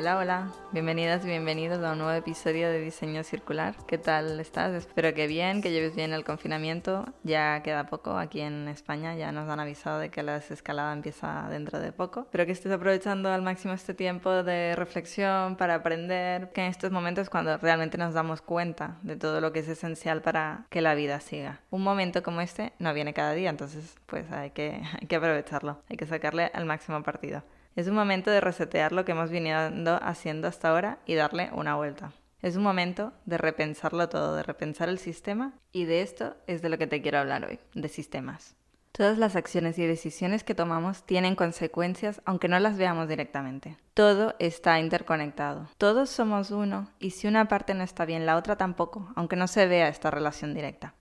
Hola, hola, bienvenidas y bienvenidos a un nuevo episodio de Diseño Circular. ¿Qué tal estás? Espero que bien, que lleves bien el confinamiento. Ya queda poco aquí en España, ya nos han avisado de que la desescalada empieza dentro de poco. Espero que estés aprovechando al máximo este tiempo de reflexión para aprender, que en estos momentos cuando realmente nos damos cuenta de todo lo que es esencial para que la vida siga. Un momento como este no viene cada día, entonces pues hay que, hay que aprovecharlo, hay que sacarle al máximo partido. Es un momento de resetear lo que hemos venido haciendo hasta ahora y darle una vuelta. Es un momento de repensarlo todo, de repensar el sistema y de esto es de lo que te quiero hablar hoy, de sistemas. Todas las acciones y decisiones que tomamos tienen consecuencias aunque no las veamos directamente. Todo está interconectado. Todos somos uno y si una parte no está bien, la otra tampoco, aunque no se vea esta relación directa.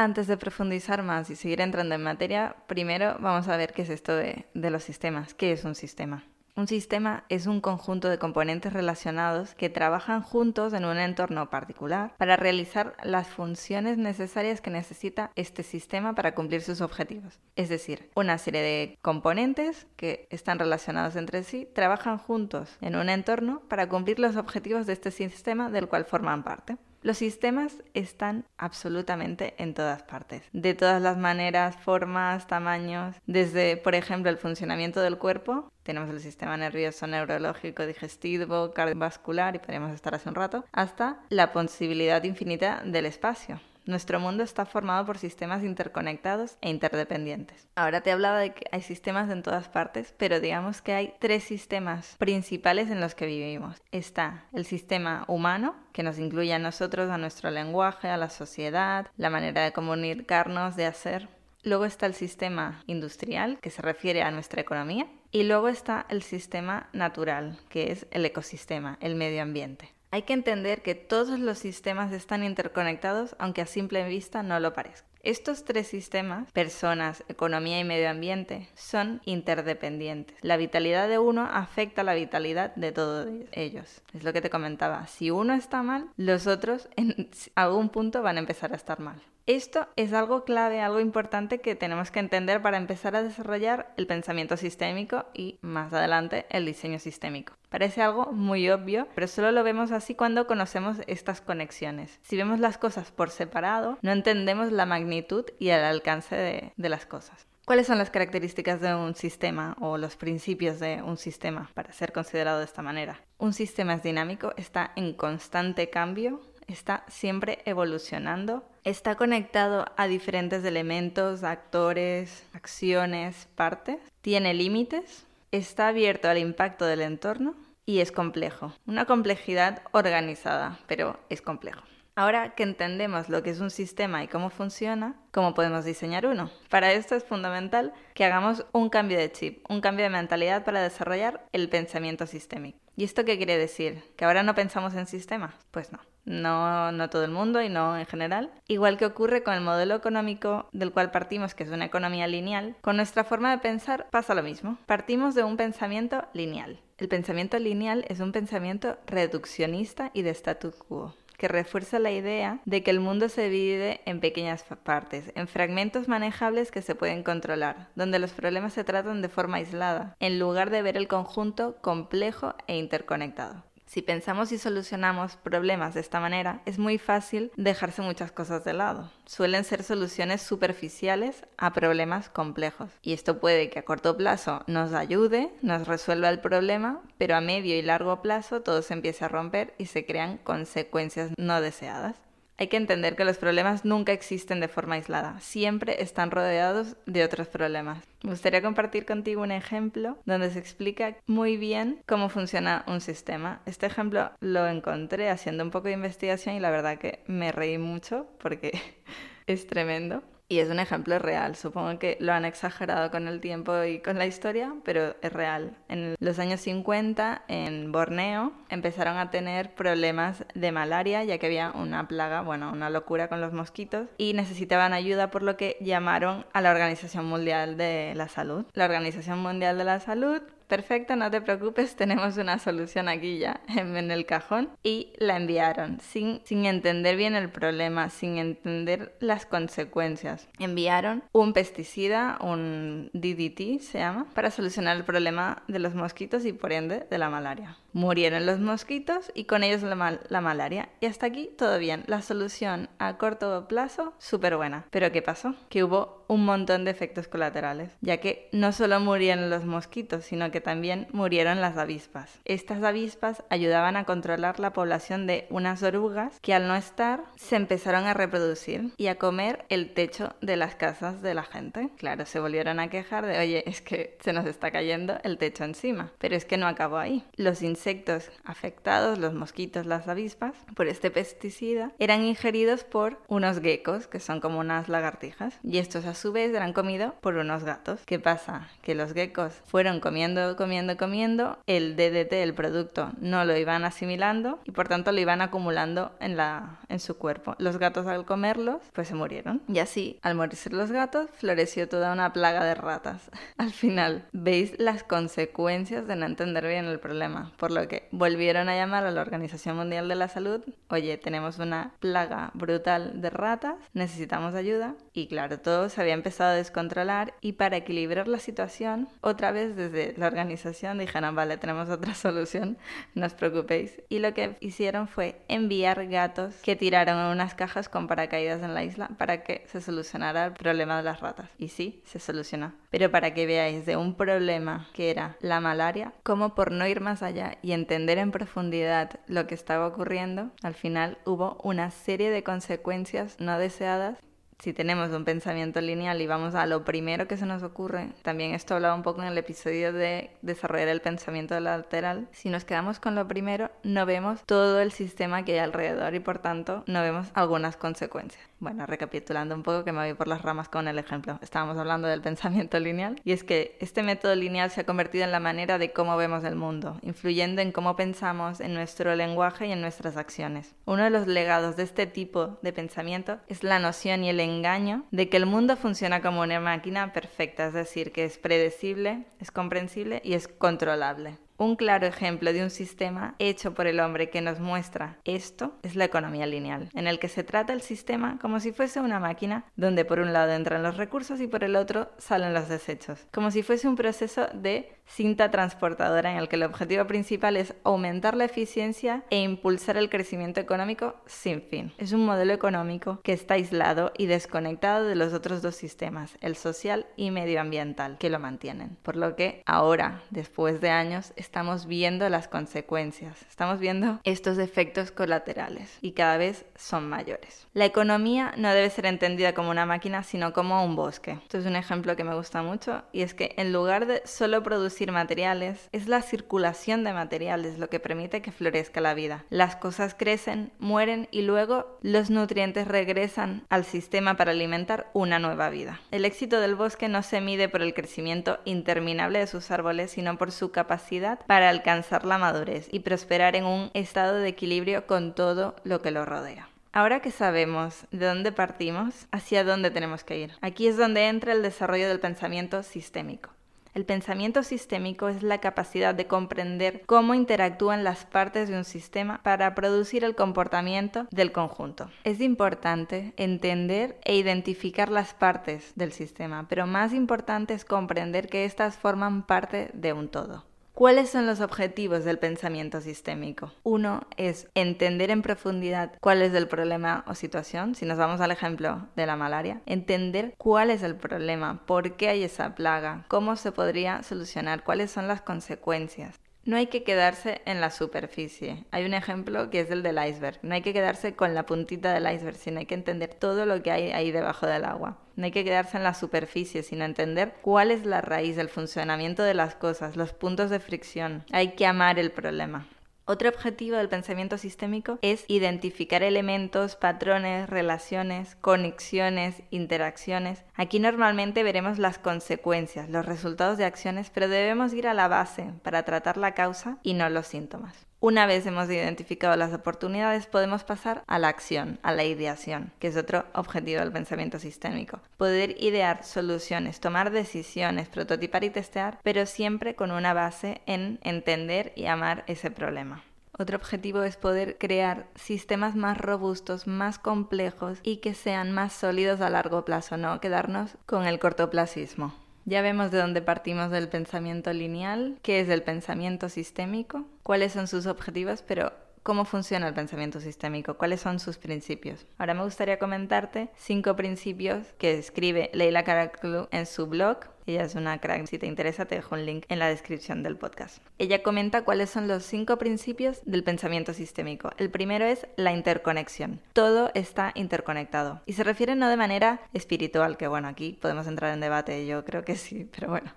Antes de profundizar más y seguir entrando en materia, primero vamos a ver qué es esto de, los sistemas. ¿Qué es un sistema? Un sistema es un conjunto de componentes relacionados que trabajan juntos en un entorno particular para realizar las funciones necesarias que necesita este sistema para cumplir sus objetivos. Es decir, una serie de componentes que están relacionados entre sí trabajan juntos en un entorno para cumplir los objetivos de este sistema del cual forman parte. Los sistemas están absolutamente en todas partes, de todas las maneras, formas, tamaños, desde, por ejemplo, el funcionamiento del cuerpo, tenemos el sistema nervioso, neurológico, digestivo, cardiovascular, y podríamos estar hace un rato, hasta la posibilidad infinita del espacio, nuestro mundo está formado por sistemas interconectados e interdependientes. Ahora te he hablado de que hay sistemas en todas partes, pero digamos que hay tres sistemas principales en los que vivimos. Está el sistema humano, que nos incluye a nosotros, a nuestro lenguaje, a la sociedad, la manera de comunicarnos, de hacer. Luego está el sistema industrial, que se refiere a nuestra economía. Y luego está el sistema natural, que es el ecosistema, el medio ambiente. Hay que entender que todos los sistemas están interconectados, aunque a simple vista no lo parezca. Estos tres sistemas, personas, economía y medio ambiente, son interdependientes. La vitalidad de uno afecta la vitalidad de todos ellos. Es lo que te comentaba. Si uno está mal, los otros en algún punto van a empezar a estar mal. Esto es algo clave, algo importante que tenemos que entender para empezar a desarrollar el pensamiento sistémico y más adelante el diseño sistémico. Parece algo muy obvio, pero solo lo vemos así cuando conocemos estas conexiones. Si vemos las cosas por separado, no entendemos la magnitud y el alcance de, las cosas. ¿Cuáles son las características de un sistema o los principios de un sistema para ser considerado de esta manera? Un sistema es dinámico, está en constante cambio, está siempre evolucionando, está conectado a diferentes elementos, actores, acciones, partes, tiene límites, está abierto al impacto del entorno y es complejo. Una complejidad organizada, pero es complejo. Ahora que entendemos lo que es un sistema y cómo funciona, ¿cómo podemos diseñar uno? Para esto es fundamental que hagamos un cambio de chip, un cambio de mentalidad para desarrollar el pensamiento sistémico. ¿Y esto qué quiere decir? ¿Que ahora no pensamos en sistemas? Pues no. No, no todo el mundo y no en general. Igual que ocurre con el modelo económico del cual partimos, que es una economía lineal, con nuestra forma de pensar pasa lo mismo. Partimos de un pensamiento lineal. El pensamiento lineal es un pensamiento reduccionista y de statu quo que refuerza la idea de que el mundo se divide en pequeñas partes, en fragmentos manejables que se pueden controlar, donde los problemas se tratan de forma aislada, en lugar de ver el conjunto complejo e interconectado. Si pensamos y solucionamos problemas de esta manera, es muy fácil dejarse muchas cosas de lado. Suelen ser soluciones superficiales a problemas complejos. Y esto puede que a corto plazo nos ayude, nos resuelva el problema, pero a medio y largo plazo todo se empiece a romper y se crean consecuencias no deseadas. Hay que entender que los problemas nunca existen de forma aislada, siempre están rodeados de otros problemas. Me gustaría compartir contigo un ejemplo donde se explica muy bien cómo funciona un sistema. Este ejemplo lo encontré haciendo un poco de investigación y la verdad que me reí mucho porque es tremendo. Y es un ejemplo real. Supongo que lo han exagerado con el tiempo y con la historia, pero es real. En los años 50, en Borneo, empezaron a tener problemas de malaria, ya que había una plaga, bueno, una locura con los mosquitos, y necesitaban ayuda, por lo que llamaron a la Organización Mundial de la Salud. La Organización Mundial de la Salud perfecto, no te preocupes, tenemos una solución aquí ya en el cajón. Y la enviaron sin, sin entender bien el problema, sin entender las consecuencias. Enviaron un pesticida, un DDT se llama, para solucionar el problema de los mosquitos y por ende de la malaria. Murieron los mosquitos y con ellos la, la malaria. Y hasta aquí todo bien. La solución a corto plazo, súper buena. Pero ¿qué pasó? Que hubo un montón de efectos colaterales, ya que no solo murieron los mosquitos, sino que también murieron las avispas. Estas avispas ayudaban a controlar la población de unas orugas que al no estar se empezaron a reproducir y a comer el techo de las casas de la gente. Claro, se volvieron a quejar de, oye, es que se nos está cayendo el techo encima. Pero es que no acabó ahí. Los insectos afectados, los mosquitos, las avispas, por este pesticida, eran ingeridos por unos geckos, que son como unas lagartijas, y estos a su vez eran comidos por unos gatos. ¿Qué pasa? Que los geckos fueron comiendo, comiendo, comiendo, el DDT, el producto, no lo iban asimilando y por tanto lo iban acumulando en, la, en su cuerpo. Los gatos al comerlos, pues se murieron. Y así, al morirse los gatos, floreció toda una plaga de ratas. Al final, veis las consecuencias de no entender bien el problema lo que volvieron a llamar a la Organización Mundial de la Salud, oye, tenemos una plaga brutal de ratas, necesitamos ayuda. Y claro, todo se había empezado a descontrolar y para equilibrar la situación, otra vez desde la organización dijeron, vale, tenemos otra solución, no os preocupéis. Y lo que hicieron fue enviar gatos que tiraron unas cajas con paracaídas en la isla para que se solucionara el problema de las ratas. Y sí, se solucionó. Pero para que veáis de un problema que era la malaria, como por no ir más allá y entender en profundidad lo que estaba ocurriendo, al final hubo una serie de consecuencias no deseadas si tenemos un pensamiento lineal y vamos a lo primero que se nos ocurre, también esto hablaba un poco en el episodio de desarrollar el pensamiento lateral, si nos quedamos con lo primero, no vemos todo el sistema que hay alrededor y por tanto no vemos algunas consecuencias. Bueno, recapitulando un poco que me voy por las ramas con el ejemplo. Estábamos hablando del pensamiento lineal y es que este método lineal se ha convertido en la manera de cómo vemos el mundo, influyendo en cómo pensamos, en nuestro lenguaje y en nuestras acciones. Uno de los legados de este tipo de pensamiento es la noción y el engaño de que el mundo funciona como una máquina perfecta, es decir, que es predecible, es comprensible y es controlable. Un claro ejemplo de un sistema hecho por el hombre que nos muestra esto es la economía lineal, en el que se trata el sistema como si fuese una máquina donde por un lado entran los recursos y por el otro salen los desechos, como si fuese un proceso de cinta transportadora en el que el objetivo principal es aumentar la eficiencia e impulsar el crecimiento económico sin fin. Es un modelo económico que está aislado y desconectado de los otros dos sistemas, el social y medioambiental, que lo mantienen. Por lo que ahora, después de años, estamos viendo las consecuencias, estamos viendo estos efectos colaterales y cada vez son mayores. La economía no debe ser entendida como una máquina, sino como un bosque. Esto es un ejemplo que me gusta mucho y es que en lugar de solo producir materiales, es la circulación de materiales lo que permite que florezca la vida. Las cosas crecen, mueren y luego los nutrientes regresan al sistema para alimentar una nueva vida. El éxito del bosque no se mide por el crecimiento interminable de sus árboles, sino por su capacidad para alcanzar la madurez y prosperar en un estado de equilibrio con todo lo que lo rodea. Ahora que sabemos de dónde partimos, hacia dónde tenemos que ir. Aquí es donde entra el desarrollo del pensamiento sistémico. El pensamiento sistémico es la capacidad de comprender cómo interactúan las partes de un sistema para producir el comportamiento del conjunto. Es importante entender e identificar las partes del sistema, pero más importante es comprender que éstas forman parte de un todo. ¿Cuáles son los objetivos del pensamiento sistémico? Uno es entender en profundidad cuál es el problema o situación, si nos vamos al ejemplo de la malaria, entender cuál es el problema, por qué hay esa plaga, cómo se podría solucionar, cuáles son las consecuencias. No hay que quedarse en la superficie. Hay un ejemplo que es el del iceberg. No hay que quedarse con la puntita del iceberg, sino hay que entender todo lo que hay ahí debajo del agua. No hay que quedarse en la superficie, sino entender cuál es la raíz del funcionamiento de las cosas, los puntos de fricción. Hay que amar el problema. Otro objetivo del pensamiento sistémico es identificar elementos, patrones, relaciones, conexiones, interacciones. Aquí normalmente veremos las consecuencias, los resultados de acciones, pero debemos ir a la base para tratar la causa y no los síntomas. Una vez hemos identificado las oportunidades, podemos pasar a la acción, a la ideación, que es otro objetivo del pensamiento sistémico. Poder idear soluciones, tomar decisiones, prototipar y testear, pero siempre con una base en entender y amar ese problema. Otro objetivo es poder crear sistemas más robustos, más complejos y que sean más sólidos a largo plazo, no quedarnos con el cortoplacismo. Ya vemos de dónde partimos del pensamiento lineal, qué es el pensamiento sistémico, cuáles son sus objetivos, pero cómo funciona el pensamiento sistémico, cuáles son sus principios. Ahora me gustaría comentarte cinco principios que escribe Leila Karaklu en su blog ella es una crack. Si te interesa, te dejo un link en la descripción del podcast. Ella comenta cuáles son los cinco principios del pensamiento sistémico. El primero es la interconexión. Todo está interconectado. Y se refiere no de manera espiritual, que bueno, aquí podemos entrar en debate, yo creo que sí, pero bueno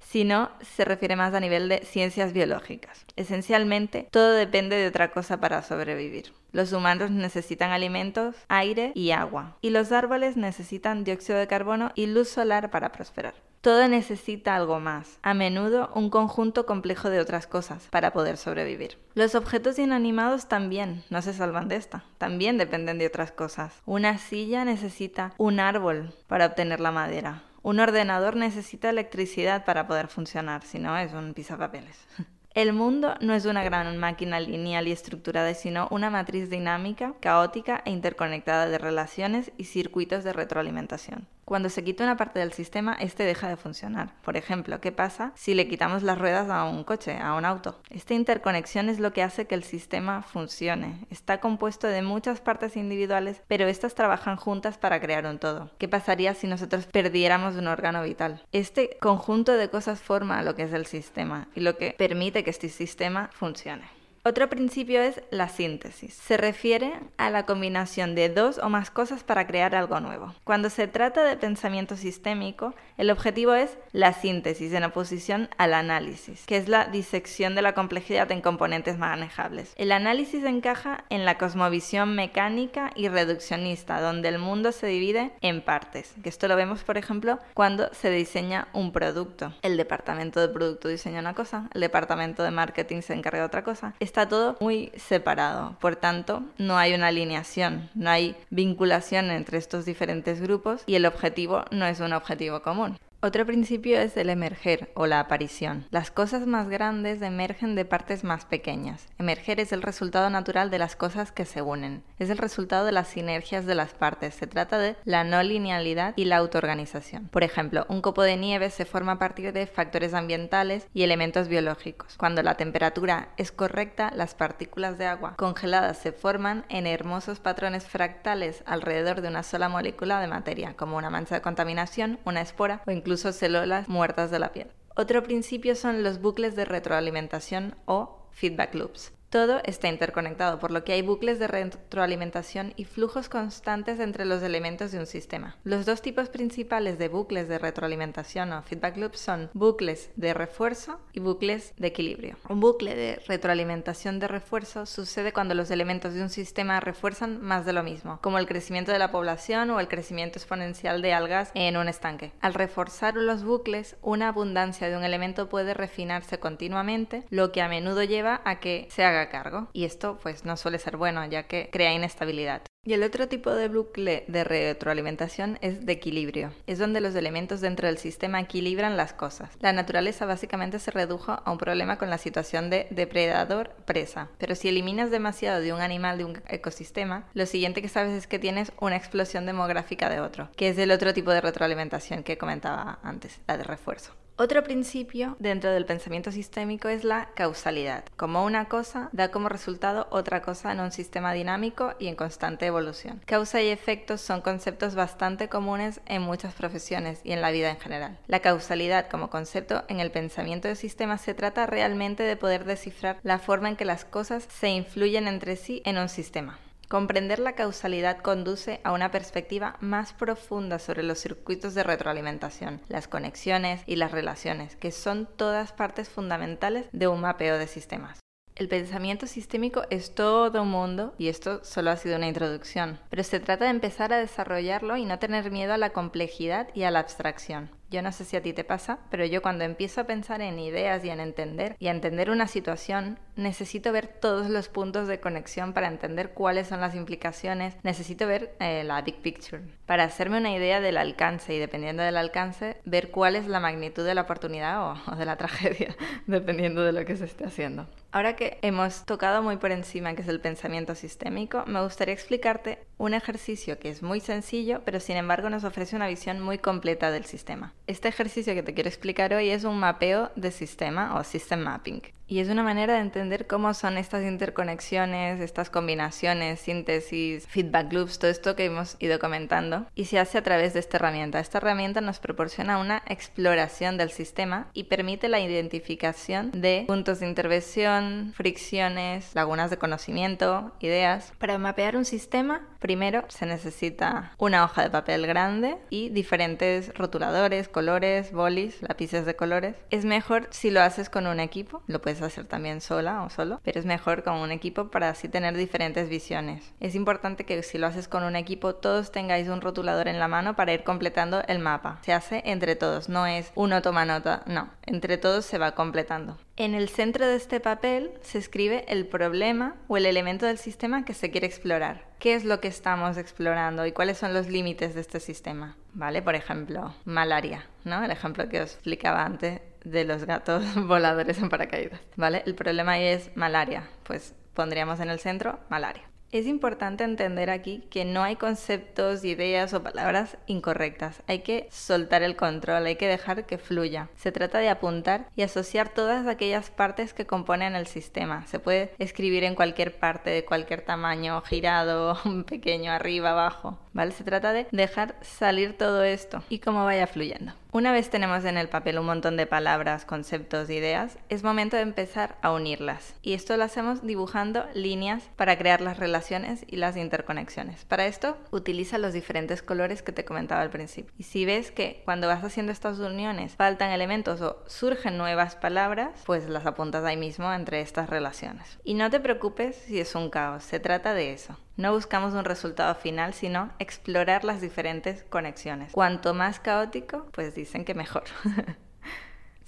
sino se refiere más a nivel de ciencias biológicas. Esencialmente, todo depende de otra cosa para sobrevivir. Los humanos necesitan alimentos, aire y agua, y los árboles necesitan dióxido de carbono y luz solar para prosperar. Todo necesita algo más, a menudo un conjunto complejo de otras cosas, para poder sobrevivir. Los objetos inanimados también no se salvan de esta, también dependen de otras cosas. Una silla necesita un árbol para obtener la madera. Un ordenador necesita electricidad para poder funcionar, si no es un pisapapeles. El mundo no es una gran máquina lineal y estructurada, sino una matriz dinámica, caótica e interconectada de relaciones y circuitos de retroalimentación. Cuando se quita una parte del sistema, este deja de funcionar. Por ejemplo, ¿qué pasa si le quitamos las ruedas a un coche, a un auto? Esta interconexión es lo que hace que el sistema funcione. Está compuesto de muchas partes individuales, pero estas trabajan juntas para crear un todo. ¿Qué pasaría si nosotros perdiéramos un órgano vital? Este conjunto de cosas forma lo que es el sistema y lo que permite que este sistema funcione. Otro principio es la síntesis. Se refiere a la combinación de dos o más cosas para crear algo nuevo. Cuando se trata de pensamiento sistémico, el objetivo es la síntesis en oposición al análisis, que es la disección de la complejidad en componentes manejables. El análisis encaja en la cosmovisión mecánica y reduccionista, donde el mundo se divide en partes, que esto lo vemos, por ejemplo, cuando se diseña un producto. El departamento de producto diseña una cosa, el departamento de marketing se encarga de otra cosa todo muy separado. Por tanto, no hay una alineación, no hay vinculación entre estos diferentes grupos y el objetivo no es un objetivo común. Otro principio es el emerger o la aparición. Las cosas más grandes emergen de partes más pequeñas. Emerger es el resultado natural de las cosas que se unen. Es el resultado de las sinergias de las partes. Se trata de la no linealidad y la autoorganización. Por ejemplo, un copo de nieve se forma a partir de factores ambientales y elementos biológicos. Cuando la temperatura es correcta, las partículas de agua congeladas se forman en hermosos patrones fractales alrededor de una sola molécula de materia, como una mancha de contaminación, una espora o incluso incluso células muertas de la piel. Otro principio son los bucles de retroalimentación o feedback loops. Todo está interconectado, por lo que hay bucles de retroalimentación y flujos constantes entre los elementos de un sistema. Los dos tipos principales de bucles de retroalimentación o feedback loops son bucles de refuerzo y bucles de equilibrio. Un bucle de retroalimentación de refuerzo sucede cuando los elementos de un sistema refuerzan más de lo mismo, como el crecimiento de la población o el crecimiento exponencial de algas en un estanque. Al reforzar los bucles, una abundancia de un elemento puede refinarse continuamente, lo que a menudo lleva a que se haga cargo. Y esto pues no suele ser bueno ya que crea inestabilidad. Y el otro tipo de bucle de retroalimentación es de equilibrio. Es donde los elementos dentro del sistema equilibran las cosas. La naturaleza básicamente se redujo a un problema con la situación de depredador-presa. Pero si eliminas demasiado de un animal de un ecosistema, lo siguiente que sabes es que tienes una explosión demográfica de otro, que es el otro tipo de retroalimentación que comentaba antes, la de refuerzo. Otro principio dentro del pensamiento sistémico es la causalidad. Como una cosa da como resultado otra cosa en un sistema dinámico y en constante evolución. Causa y efectos son conceptos bastante comunes en muchas profesiones y en la vida en general. La causalidad como concepto en el pensamiento de sistemas se trata realmente de poder descifrar la forma en que las cosas se influyen entre sí en un sistema. Comprender la causalidad conduce a una perspectiva más profunda sobre los circuitos de retroalimentación, las conexiones y las relaciones, que son todas partes fundamentales de un mapeo de sistemas. El pensamiento sistémico es todo un mundo y esto solo ha sido una introducción, pero se trata de empezar a desarrollarlo y no tener miedo a la complejidad y a la abstracción. Yo no sé si a ti te pasa, pero yo cuando empiezo a pensar en ideas y en entender y a entender una situación, necesito ver todos los puntos de conexión para entender cuáles son las implicaciones, necesito ver eh, la big picture, para hacerme una idea del alcance y dependiendo del alcance, ver cuál es la magnitud de la oportunidad o, o de la tragedia, dependiendo de lo que se esté haciendo. Ahora que hemos tocado muy por encima que es el pensamiento sistémico, me gustaría explicarte un ejercicio que es muy sencillo, pero sin embargo nos ofrece una visión muy completa del sistema. Este ejercicio que te quiero explicar hoy es un mapeo de sistema o system mapping. Y es una manera de entender cómo son estas interconexiones, estas combinaciones, síntesis, feedback loops, todo esto que hemos ido comentando. Y se hace a través de esta herramienta. Esta herramienta nos proporciona una exploración del sistema y permite la identificación de puntos de intervención, fricciones, lagunas de conocimiento, ideas. Para mapear un sistema, primero se necesita una hoja de papel grande y diferentes rotuladores, colores, bolis, lápices de colores. Es mejor si lo haces con un equipo, lo puedes hacer también sola o solo, pero es mejor con un equipo para así tener diferentes visiones. Es importante que si lo haces con un equipo todos tengáis un rotulador en la mano para ir completando el mapa. Se hace entre todos, no es uno toma nota, no, entre todos se va completando. En el centro de este papel se escribe el problema o el elemento del sistema que se quiere explorar. ¿Qué es lo que estamos explorando y cuáles son los límites de este sistema? ¿Vale? Por ejemplo, malaria, ¿no? El ejemplo que os explicaba antes de los gatos voladores en paracaídas, ¿vale? El problema ahí es malaria, pues pondríamos en el centro malaria. Es importante entender aquí que no hay conceptos, ideas o palabras incorrectas. Hay que soltar el control, hay que dejar que fluya. Se trata de apuntar y asociar todas aquellas partes que componen el sistema. Se puede escribir en cualquier parte, de cualquier tamaño, girado, pequeño, arriba, abajo. ¿Vale? Se trata de dejar salir todo esto y cómo vaya fluyendo. Una vez tenemos en el papel un montón de palabras, conceptos, ideas, es momento de empezar a unirlas. Y esto lo hacemos dibujando líneas para crear las relaciones y las interconexiones. Para esto, utiliza los diferentes colores que te comentaba al principio. Y si ves que cuando vas haciendo estas uniones faltan elementos o surgen nuevas palabras, pues las apuntas ahí mismo entre estas relaciones. Y no te preocupes si es un caos, se trata de eso. No buscamos un resultado final, sino explorar las diferentes conexiones. Cuanto más caótico, pues dicen que mejor.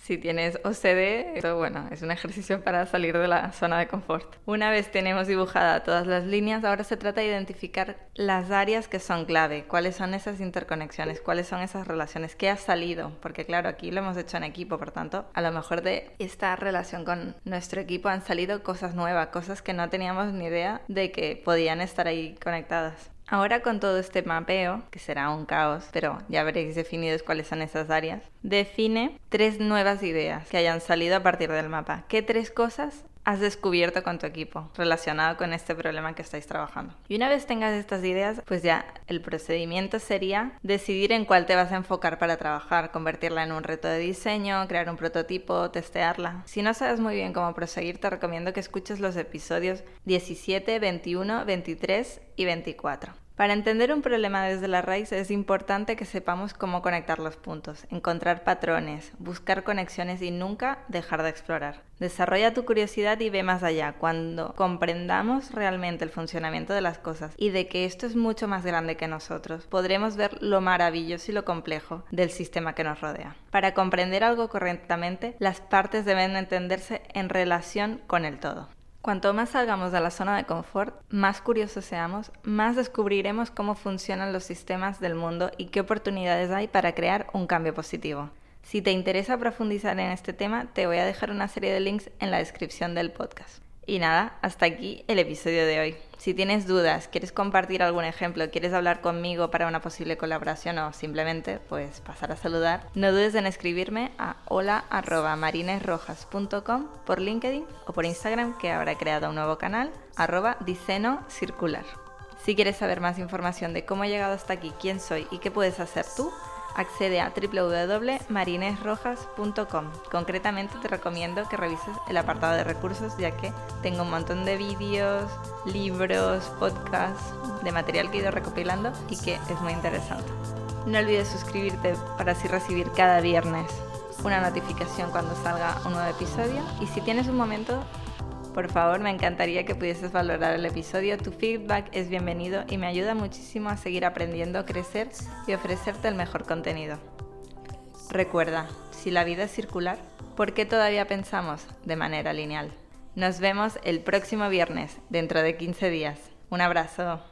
Si tienes OCD, esto bueno, es un ejercicio para salir de la zona de confort. Una vez tenemos dibujada todas las líneas, ahora se trata de identificar las áreas que son clave, cuáles son esas interconexiones, cuáles son esas relaciones, qué ha salido, porque claro, aquí lo hemos hecho en equipo, por tanto, a lo mejor de esta relación con nuestro equipo han salido cosas nuevas, cosas que no teníamos ni idea de que podían estar ahí conectadas. Ahora con todo este mapeo, que será un caos, pero ya veréis definidos cuáles son esas áreas, define tres nuevas ideas que hayan salido a partir del mapa. ¿Qué tres cosas has descubierto con tu equipo relacionado con este problema que estáis trabajando. Y una vez tengas estas ideas, pues ya el procedimiento sería decidir en cuál te vas a enfocar para trabajar, convertirla en un reto de diseño, crear un prototipo, testearla. Si no sabes muy bien cómo proseguir, te recomiendo que escuches los episodios 17, 21, 23 y 24. Para entender un problema desde la raíz es importante que sepamos cómo conectar los puntos, encontrar patrones, buscar conexiones y nunca dejar de explorar. Desarrolla tu curiosidad y ve más allá. Cuando comprendamos realmente el funcionamiento de las cosas y de que esto es mucho más grande que nosotros, podremos ver lo maravilloso y lo complejo del sistema que nos rodea. Para comprender algo correctamente, las partes deben entenderse en relación con el todo. Cuanto más salgamos de la zona de confort, más curiosos seamos, más descubriremos cómo funcionan los sistemas del mundo y qué oportunidades hay para crear un cambio positivo. Si te interesa profundizar en este tema, te voy a dejar una serie de links en la descripción del podcast. Y nada, hasta aquí el episodio de hoy. Si tienes dudas, quieres compartir algún ejemplo, quieres hablar conmigo para una posible colaboración o simplemente pues pasar a saludar, no dudes en escribirme a hola@marinesrojas.com por LinkedIn o por Instagram que he creado un nuevo canal arroba circular. Si quieres saber más información de cómo he llegado hasta aquí, quién soy y qué puedes hacer tú, accede a www.marinesrojas.com. Concretamente te recomiendo que revises el apartado de recursos ya que tengo un montón de vídeos, libros, podcasts, de material que he ido recopilando y que es muy interesante. No olvides suscribirte para así recibir cada viernes una notificación cuando salga un nuevo episodio y si tienes un momento Por favor, me encantaría que pudieses valorar el episodio. Tu feedback es bienvenido y me ayuda muchísimo a seguir aprendiendo, crecer y ofrecerte el mejor contenido. Recuerda, si la vida es circular, ¿por qué todavía pensamos de manera lineal? Nos vemos el próximo viernes, dentro de 15 días. Un abrazo.